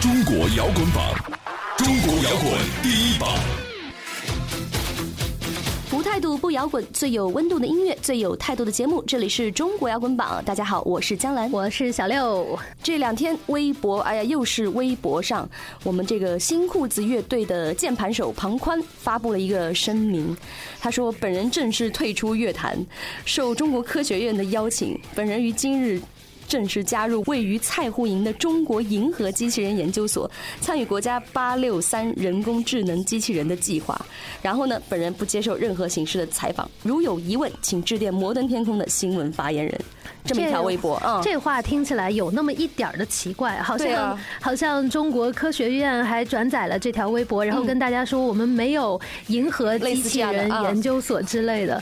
中国摇滚榜，中国摇滚第一榜。不态度不摇滚，最有温度的音乐，最有态度的节目。这里是中国摇滚榜，大家好，我是江兰，我是小六。这两天微博，哎呀，又是微博上，我们这个新裤子乐队的键盘手庞宽发布了一个声明，他说：“本人正式退出乐坛，受中国科学院的邀请，本人于今日。”正式加入位于蔡户营的中国银河机器人研究所，参与国家八六三人工智能机器人的计划。然后呢，本人不接受任何形式的采访，如有疑问，请致电摩登天空的新闻发言人。这么一条微博，嗯，这话听起来有那么一点儿的奇怪，好像好像中国科学院还转载了这条微博，然后跟大家说我们没有银河机器人研究所之类的。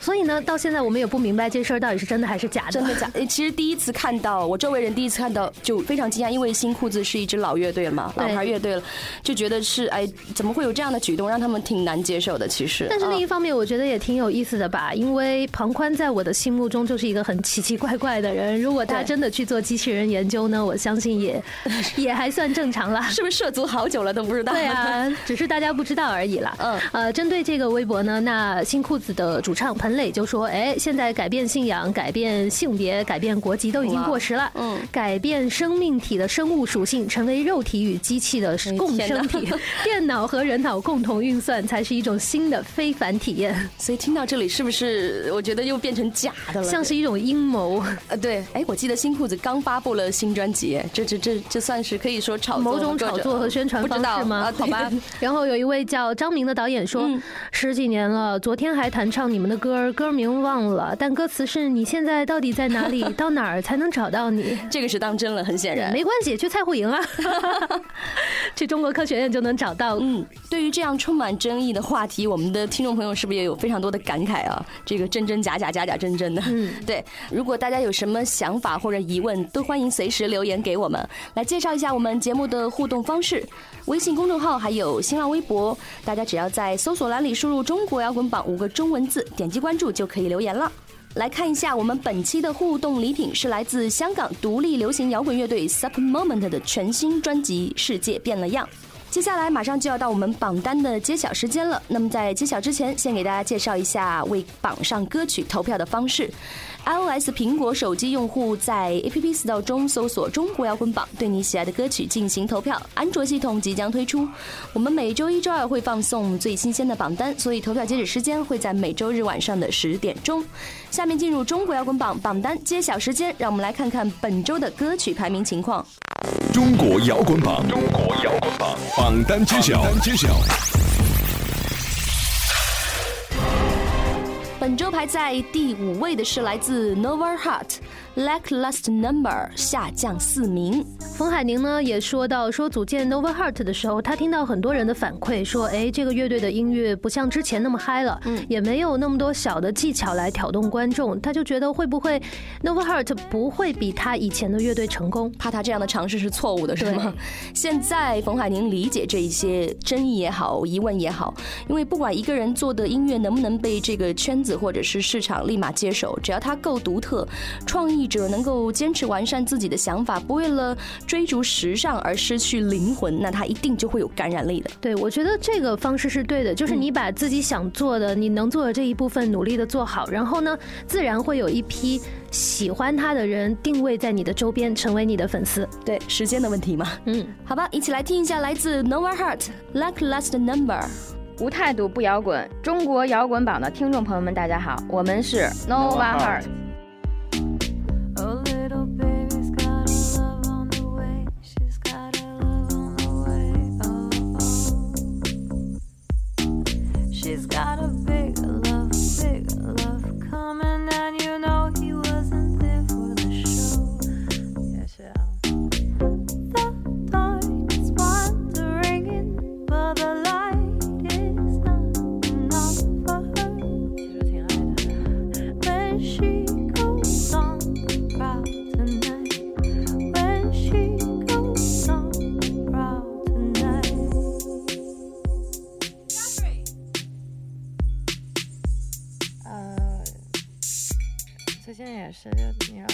所以呢，到现在我们也不明白这事儿到底是真的还是假的。真的假？其实第一次看到，我周围人第一次看到就非常惊讶，因为新裤子是一支老乐队了嘛，老牌乐队了，就觉得是哎，怎么会有这样的举动，让他们挺难接受的。其实，但是另一方面，我觉得也挺有意思的吧，因为庞宽在我的心目中就是一个很奇奇怪怪的人。如果他真的去做机器人研究呢，我相信也 也还算正常了。是不是涉足好久了都不知道？对啊，只是大家不知道而已啦。嗯，呃，针对这个微博呢，那新裤子的主唱彭磊就说：“哎，现在改变信仰、改变性别、改变国籍都已经过时了。嗯，改变生命体的生物属性，成为肉体与机器的共生体，电脑和人脑共同运算，才是一种新的非凡体验。所以听到这里，是不是我觉得又变成假的了？像是一种阴谋。呃，对。哎，我记得新裤子刚发布了新专辑，这这这这算是可以说炒某种炒作和宣传方式吗？好吧。然后有一位叫张明的导演说：十几年了，昨天还弹唱你们的歌，歌名。名忘了，但歌词是你现在到底在哪里？到哪儿才能找到你？这个是当真了，很显然。没关系，去菜户营啊，去中国科学院就能找到。嗯，对于这样充满争议的话题，我们的听众朋友是不是也有非常多的感慨啊？这个真真假假，假假真真的。嗯，对。如果大家有什么想法或者疑问，都欢迎随时留言给我们。来介绍一下我们节目的互动方式：微信公众号还有新浪微博，大家只要在搜索栏里输入“中国摇滚榜”五个中文字，点击关关注就。可以留言了，来看一下我们本期的互动礼品是来自香港独立流行摇滚乐队 Super Moment 的全新专辑《世界变了样》。接下来马上就要到我们榜单的揭晓时间了。那么在揭晓之前，先给大家介绍一下为榜上歌曲投票的方式。iOS 苹果手机用户在 App Store 中搜索“中国摇滚榜”，对你喜爱的歌曲进行投票。安卓系统即将推出，我们每周一、周二会放送最新鲜的榜单，所以投票截止时间会在每周日晚上的十点钟。下面进入中国摇滚榜榜单揭晓时间，让我们来看看本周的歌曲排名情况。中国摇滚榜，中国摇滚榜榜单揭晓。本周排在第五位的是来自 Nova Heart。Lacklust Number 下降四名。冯海宁呢也说到，说组建 Nova Heart 的时候，他听到很多人的反馈，说，哎，这个乐队的音乐不像之前那么嗨了，嗯，也没有那么多小的技巧来挑动观众。他就觉得会不会 Nova Heart 不会比他以前的乐队成功？怕他这样的尝试是错误的，是吗？现在冯海宁理解这一些争议也好，疑问也好，因为不管一个人做的音乐能不能被这个圈子或者是市场立马接手，只要他够独特，创意。者能够坚持完善自己的想法，不为了追逐时尚而失去灵魂，那他一定就会有感染力的。对，我觉得这个方式是对的，就是你把自己想做的、你能做的这一部分努力的做好，然后呢，自然会有一批喜欢他的人定位在你的周边，成为你的粉丝。对，时间的问题嘛。嗯，好吧，一起来听一下来自 Nova Heart Luck Last Number。无态度不摇滚，中国摇滚榜的听众朋友们，大家好，我们是 Nova Heart。最近也是，就你要，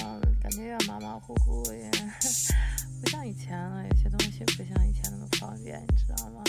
感觉要马马虎虎，也 不像以前了，有些东西不像以前那么方便，你知道吗？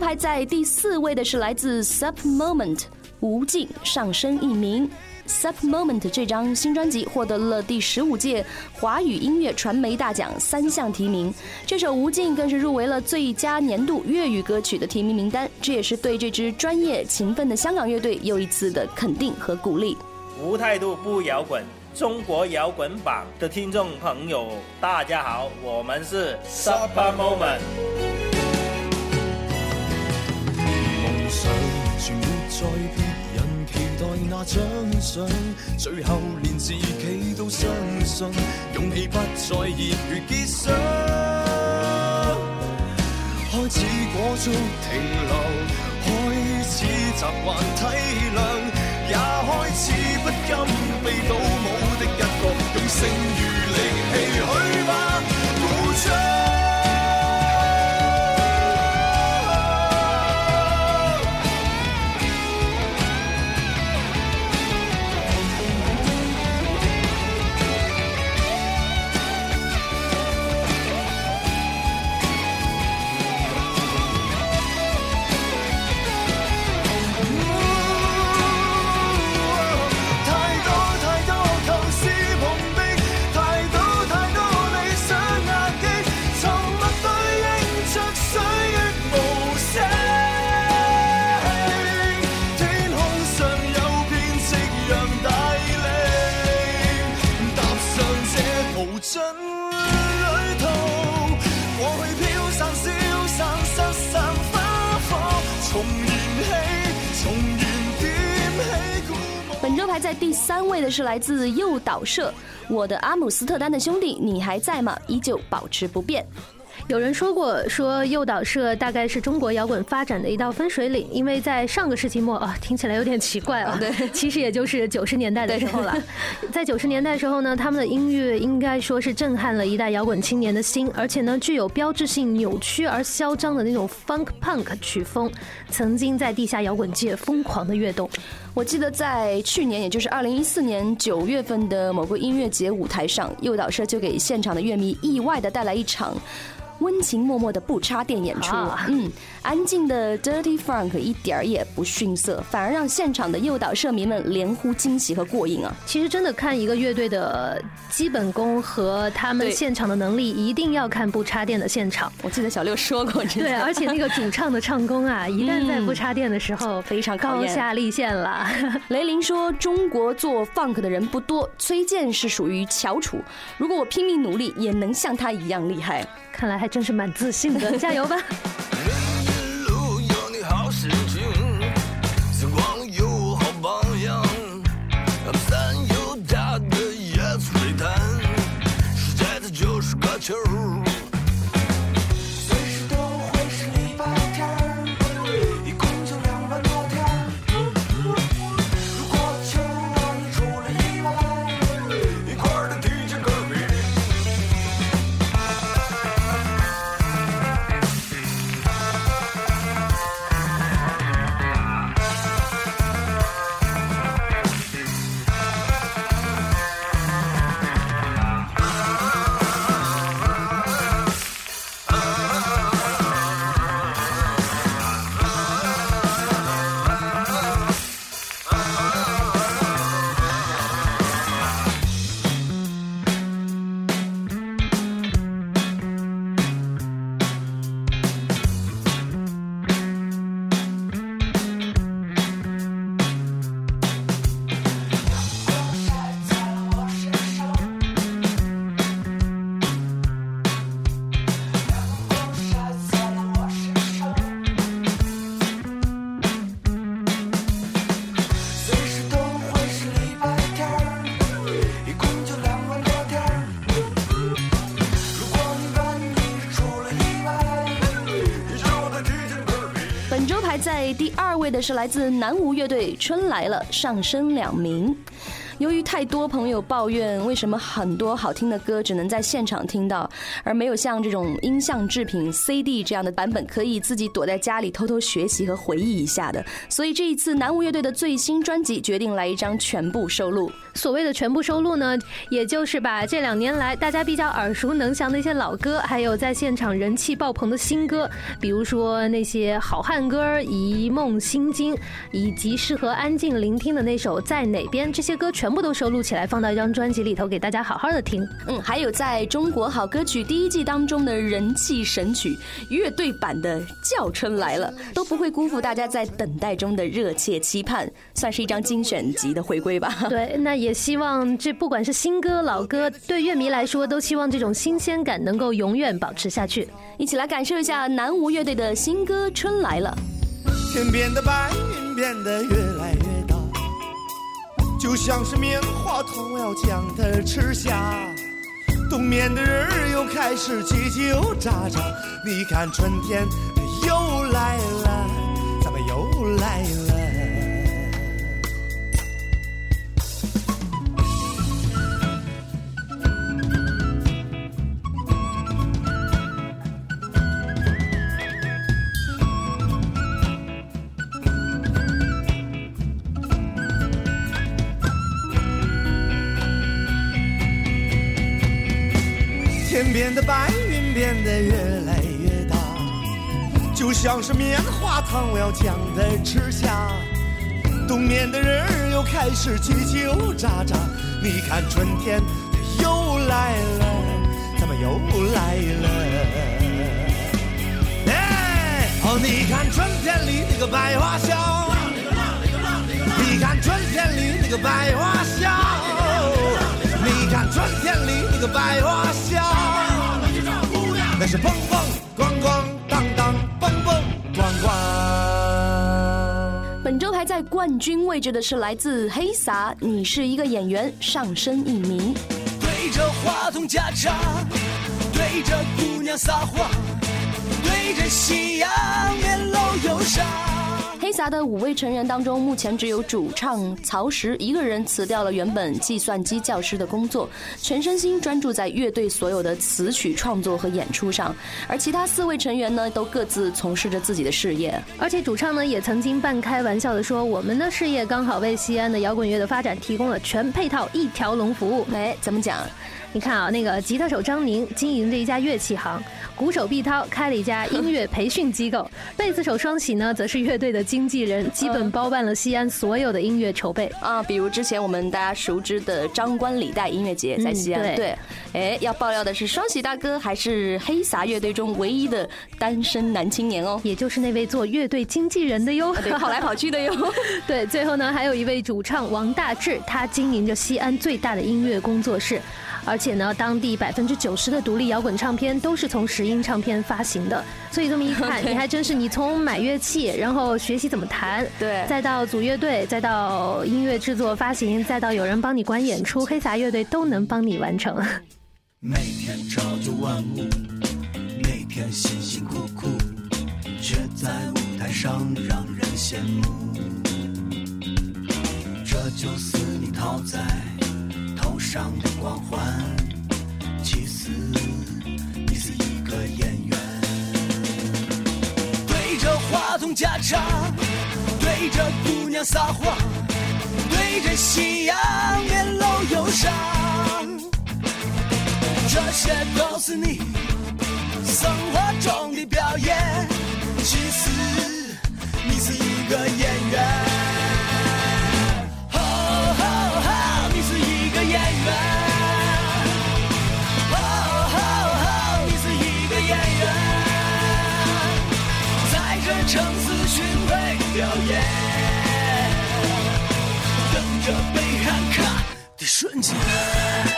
排在第四位的是来自 Sup Moment 无尽上升一名。Sup Moment 这张新专辑获得了第十五届华语音乐传媒大奖三项提名，这首《无尽》更是入围了最佳年度粤语歌曲的提名名单，这也是对这支专业勤奋的香港乐队又一次的肯定和鼓励。无态度不摇滚，中国摇滚榜的听众朋友，大家好，我们是 Sup Moment。待那奖赏，最后连自己都相信，勇气不再热血结霜。开始裹足停留，开始习惯体谅，也开始不甘被倒舞的一个，用剩余力气在第三位的是来自诱导社，我的阿姆斯特丹的兄弟，你还在吗？依旧保持不变。有人说过，说诱导社大概是中国摇滚发展的一道分水岭，因为在上个世纪末啊，听起来有点奇怪啊。对，其实也就是九十年代的时候了。在九十年代时候呢，他们的音乐应该说是震撼了一代摇滚青年的心，而且呢，具有标志性扭曲而嚣张的那种 funk punk 曲风，曾经在地下摇滚界疯狂的跃动。我记得在去年，也就是二零一四年九月份的某个音乐节舞台上，诱导社就给现场的乐迷意外的带来一场。温情脉脉的不插电演出，嗯，安静的 Dirty Funk 一点儿也不逊色，反而让现场的诱导社迷们连呼惊喜和过瘾啊！其实真的看一个乐队的基本功和他们现场的能力，一定要看不插电的现场。我记得小六说过，对，而且那个主唱的唱功啊，一旦在不插电的时候，非常高下立现了。雷凌说：“中国做 Funk 的人不多，崔健是属于翘楚。如果我拼命努力，也能像他一样厉害。”看来还真是蛮自信的，加油吧！natural. 排在，第二位的是来自南无乐队，《春来了》，上升两名。由于太多朋友抱怨，为什么很多好听的歌只能在现场听到，而没有像这种音像制品 CD 这样的版本，可以自己躲在家里偷偷学习和回忆一下的？所以这一次南无乐队的最新专辑决定来一张全部收录。所谓的全部收录呢，也就是把这两年来大家比较耳熟能详的一些老歌，还有在现场人气爆棚的新歌，比如说那些好汉歌《一梦心经》，以及适合安静聆听的那首在哪边，这些歌全。全部都收录起来，放到一张专辑里头，给大家好好的听。嗯，还有在中国好歌曲第一季当中的人气神曲乐队版的《叫春来了》，都不会辜负大家在等待中的热切期盼，算是一张精选集的回归吧。对，那也希望这不管是新歌老歌，对乐迷来说，都希望这种新鲜感能够永远保持下去。一起来感受一下南无乐队的新歌《春来了》。天边的白云变得越来越大。就像是棉花糖要将它吃下，冬眠的人儿又开始叽叽喳喳。你看春天又来了，咱们又来了。天边的白云变得越来越大，就像是棉花糖，我要将它吃下。冬眠的人儿又开始叽叽喳喳。你看春天又来了，咱们又来了。哎，哦，你看春天里那个百花香，你看春天里那个百花香，你看春天里那个百花香。那是蹦蹦咣咣当当蹦蹦咣咣。本周排在冠军位置的是来自黑撒，你是一个演员，上升一名。对着话筒假唱，对着姑娘撒谎，对着夕阳面露忧伤。黑撒的五位成员当中，目前只有主唱曹石一个人辞掉了原本计算机教师的工作，全身心专注在乐队所有的词曲创作和演出上。而其他四位成员呢，都各自从事着自己的事业。而且主唱呢，也曾经半开玩笑的说：“我们的事业刚好为西安的摇滚乐的发展提供了全配套一条龙服务。”哎，怎么讲？你看啊，那个吉他手张宁经营着一家乐器行，鼓手毕涛开了一家音乐培训机构，贝斯手双喜呢，则是乐队的经纪人，基本包办了西安所有的音乐筹备啊。比如之前我们大家熟知的张冠李戴音乐节在西安，对，哎，要爆料的是双喜大哥还是黑撒乐队中唯一的单身男青年哦，也就是那位做乐队经纪人的哟，对，跑来跑去的哟。对，最后呢，还有一位主唱王大治，他经营着西安最大的音乐工作室。而且呢，当地百分之九十的独立摇滚唱片都是从石英唱片发行的，所以这么一看，你还真是你从买乐器，然后学习怎么弹，对，再到组乐队，再到音乐制作发行，再到有人帮你管演出，黑撒乐队都能帮你完成。每天朝九晚五，每天辛辛苦苦，却在舞台上让人羡慕。这就是你讨在。上的光环，其实你是一个演员。对着话筒假唱，对着姑娘撒谎，对着夕阳面露忧伤。这些都是你生活中的表演，其实等着被喊卡的瞬间。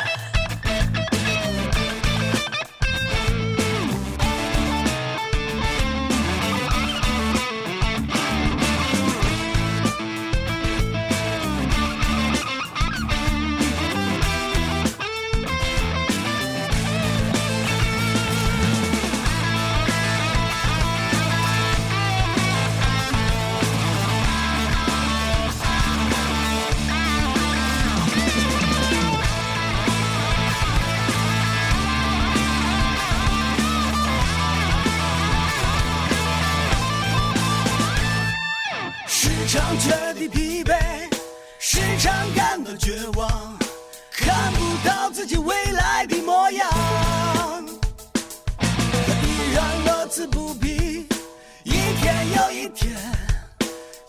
天，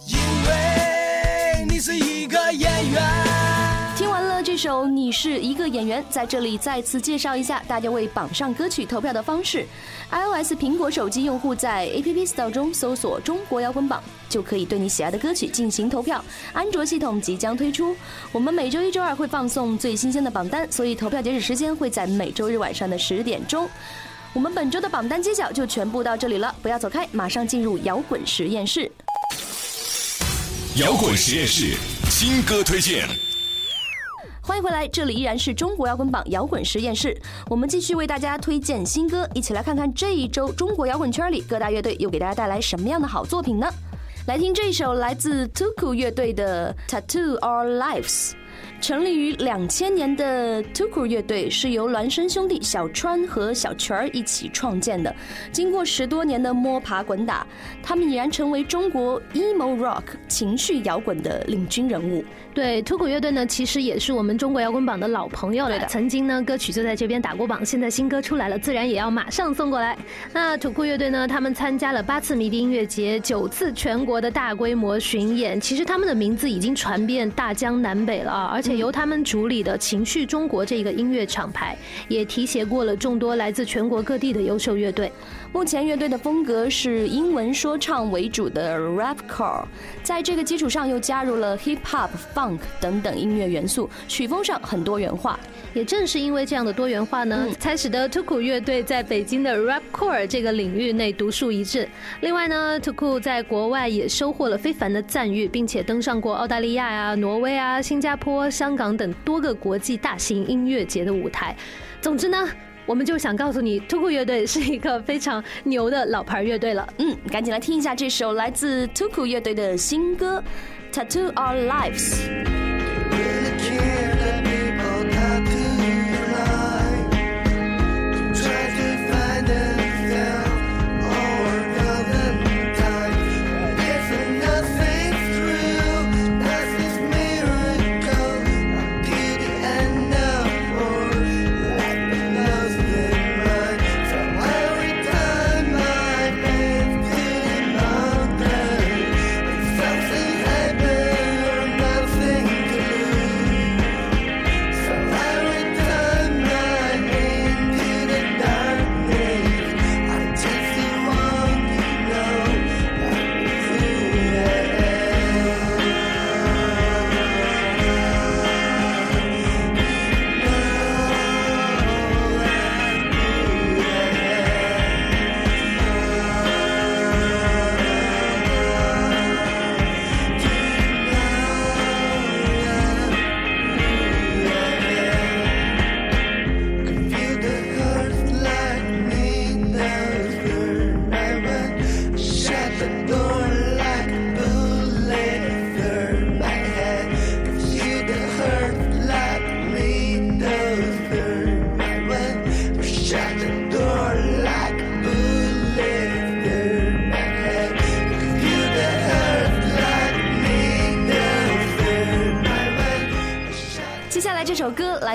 因为你是一个演员。听完了这首《你是一个演员》，在这里再次介绍一下大家为榜上歌曲投票的方式。iOS 苹果手机用户在 App Store 中搜索“中国摇滚榜”，就可以对你喜爱的歌曲进行投票。安卓系统即将推出，我们每周一、周二会放送最新鲜的榜单，所以投票截止时间会在每周日晚上的十点钟。我们本周的榜单揭晓就全部到这里了，不要走开，马上进入摇滚实验室。摇滚实验室新歌推荐。欢迎回来，这里依然是中国摇滚榜摇滚实验室，我们继续为大家推荐新歌，一起来看看这一周中国摇滚圈里各大乐队又给大家带来什么样的好作品呢？来听这首来自 Tuku 乐队的《Tattoo Our Lives》。成立于两千年的 Tuku 乐队是由孪生兄弟小川和小泉儿一起创建的。经过十多年的摸爬滚打，他们已然成为中国 emo rock 情绪摇滚的领军人物。对，Tuku 乐队呢，其实也是我们中国摇滚榜的老朋友了。曾经呢，歌曲就在这边打过榜，现在新歌出来了，自然也要马上送过来。那 Tuku 乐队呢，他们参加了八次迷笛音乐节，九次全国的大规模巡演。其实他们的名字已经传遍大江南北了啊，而且。由他们主理的情绪中国这个音乐厂牌，也提携过了众多来自全国各地的优秀乐队。目前乐队的风格是英文说唱为主的 rapcore，在这个基础上又加入了 hip hop、funk 等等音乐元素，曲风上很多元化。也正是因为这样的多元化呢，才使得 Tuku 乐队在北京的 rapcore 这个领域内独树一帜。另外呢，Tuku 在国外也收获了非凡的赞誉，并且登上过澳大利亚呀、挪威啊、新加坡、香港等多个国际大型音乐节的舞台。总之呢，我们就想告诉你，Tuku 乐队是一个非常牛的老牌乐队了。嗯，赶紧来听一下这首来自 Tuku 乐队的新歌《Tattoo Our Lives》。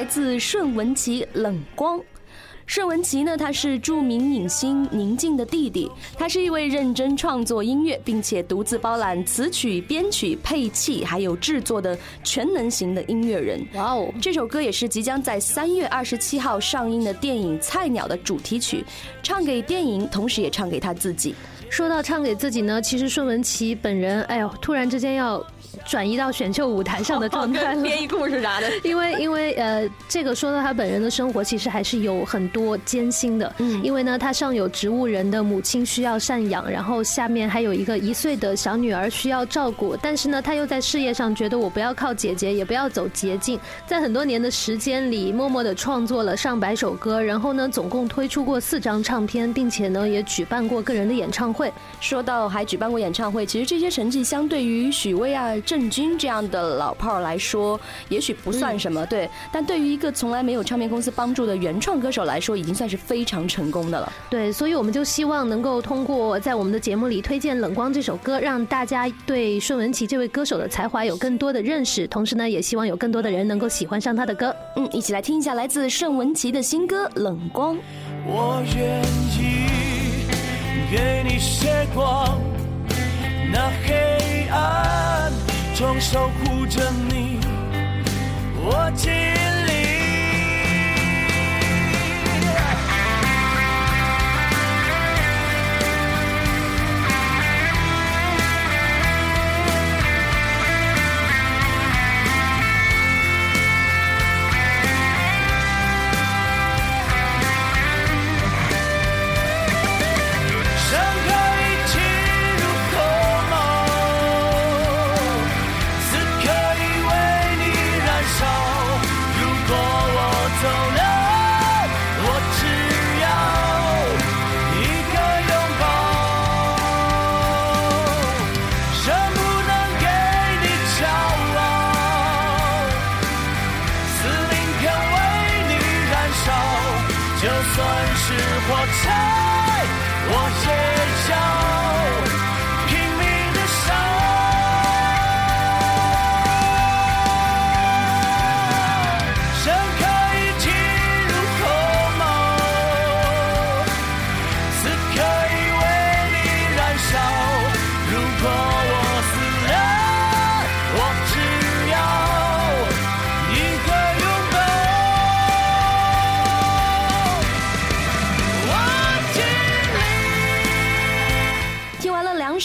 自顺文琪，《冷光》。顺文琪呢，他是著名影星宁静的弟弟，他是一位认真创作音乐，并且独自包揽词曲、编曲、配器还有制作的全能型的音乐人。哇哦，这首歌也是即将在三月二十七号上映的电影《菜鸟》的主题曲，唱给电影，同时也唱给他自己。说到唱给自己呢，其实顺文琪本人，哎呦，突然之间要。转移到选秀舞台上的状态了，编一故事啥的。因为因为呃，这个说到他本人的生活，其实还是有很多艰辛的。嗯，因为呢，他上有植物人的母亲需要赡养，然后下面还有一个一岁的小女儿需要照顾。但是呢，他又在事业上觉得我不要靠姐姐，也不要走捷径，在很多年的时间里，默默的创作了上百首歌，然后呢，总共推出过四张唱片，并且呢，也举办过个人的演唱会。说到还举办过演唱会，其实这些成绩相对于许巍啊。郑钧这样的老炮儿来说，也许不算什么，对。但对于一个从来没有唱片公司帮助的原创歌手来说，已经算是非常成功的了。对，所以我们就希望能够通过在我们的节目里推荐《冷光》这首歌，让大家对顺文琪这位歌手的才华有更多的认识，同时呢，也希望有更多的人能够喜欢上他的歌。嗯，一起来听一下来自盛文琪的新歌《冷光》。我愿意给你些光，那黑暗中守护着你，我尽 time.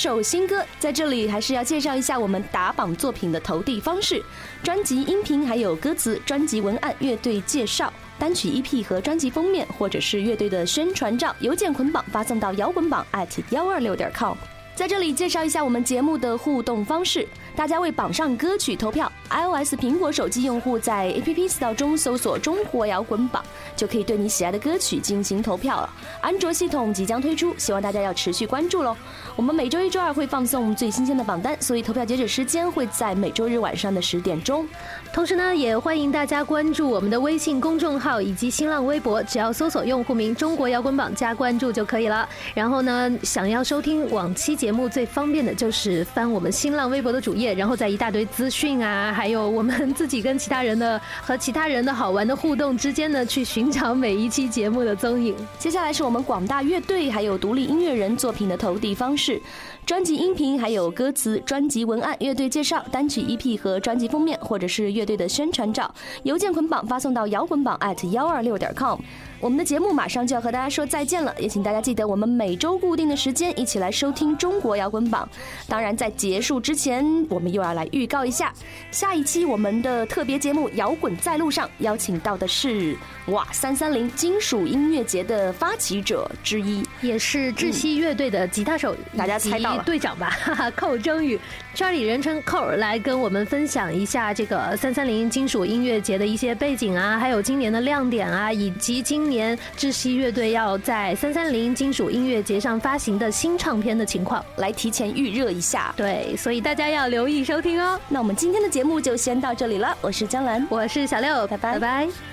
首新歌，在这里还是要介绍一下我们打榜作品的投递方式：专辑音频还有歌词、专辑文案、乐队介绍、单曲 EP 和专辑封面，或者是乐队的宣传照，邮件捆绑发送到摇滚榜 at 幺二六点 com。在这里介绍一下我们节目的互动方式，大家为榜上歌曲投票。iOS 苹果手机用户在 App Store 中搜索“中国摇滚榜”，就可以对你喜爱的歌曲进行投票了。安卓系统即将推出，希望大家要持续关注喽。我们每周一、周二会放送最新鲜的榜单，所以投票截止时间会在每周日晚上的十点钟。同时呢，也欢迎大家关注我们的微信公众号以及新浪微博，只要搜索用户名“中国摇滚榜”加关注就可以了。然后呢，想要收听往期节目，最方便的就是翻我们新浪微博的主页然后在一大堆资讯啊，还有我们 自己跟其他人的和其他人的好玩的互动之间呢，去寻找每一期节目的踪影。接下来是我们广大乐队还有独立音乐人作品的投递方式。专辑音频还有歌词、专辑文案、乐队介绍、单曲 EP 和专辑封面，或者是乐队的宣传照，邮件捆绑发送到摇滚榜 at 幺二六点 com。我们的节目马上就要和大家说再见了，也请大家记得我们每周固定的时间一起来收听中国摇滚榜。当然，在结束之前，我们又要来预告一下，下一期我们的特别节目《摇滚在路上》邀请到的是哇三三零金属音乐节的发起者之一，也是窒息乐队的吉他手，大家猜到了队长吧？哈哈，寇征宇，Charlie 人称寇儿来跟我们分享一下这个三三零金属音乐节的一些背景啊，还有今年的亮点啊，以及今年窒息乐队要在三三零金属音乐节上发行的新唱片的情况，来提前预热一下。对，所以大家要留意收听哦。那我们今天的节目就先到这里了，我是江兰，我是小六，拜拜拜拜。